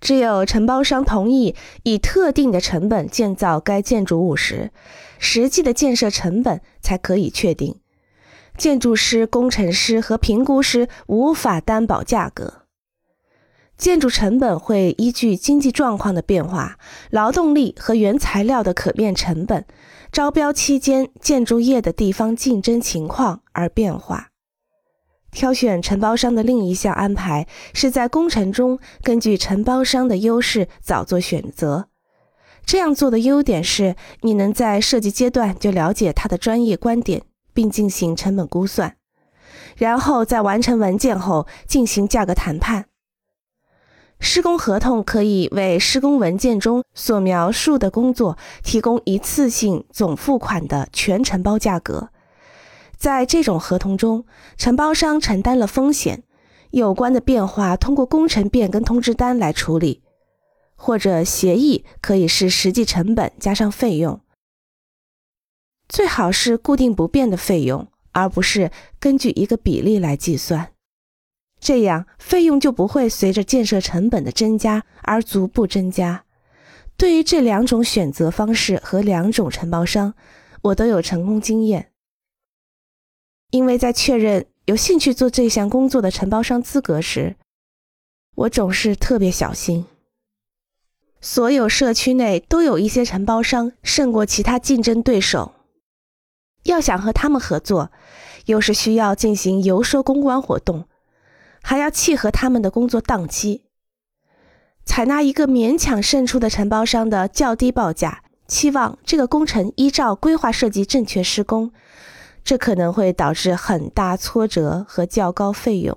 只有承包商同意以特定的成本建造该建筑物时，实际的建设成本才可以确定。建筑师、工程师和评估师无法担保价格。建筑成本会依据经济状况的变化、劳动力和原材料的可变成本、招标期间建筑业的地方竞争情况而变化。挑选承包商的另一项安排是在工程中根据承包商的优势早做选择。这样做的优点是，你能在设计阶段就了解他的专业观点，并进行成本估算，然后在完成文件后进行价格谈判。施工合同可以为施工文件中所描述的工作提供一次性总付款的全承包价格。在这种合同中，承包商承担了风险，有关的变化通过工程变更通知单来处理，或者协议可以是实际成本加上费用，最好是固定不变的费用，而不是根据一个比例来计算，这样费用就不会随着建设成本的增加而逐步增加。对于这两种选择方式和两种承包商，我都有成功经验。因为在确认有兴趣做这项工作的承包商资格时，我总是特别小心。所有社区内都有一些承包商胜过其他竞争对手，要想和他们合作，又是需要进行游说公关活动，还要契合他们的工作档期。采纳一个勉强胜出的承包商的较低报价，期望这个工程依照规划设计正确施工。这可能会导致很大挫折和较高费用。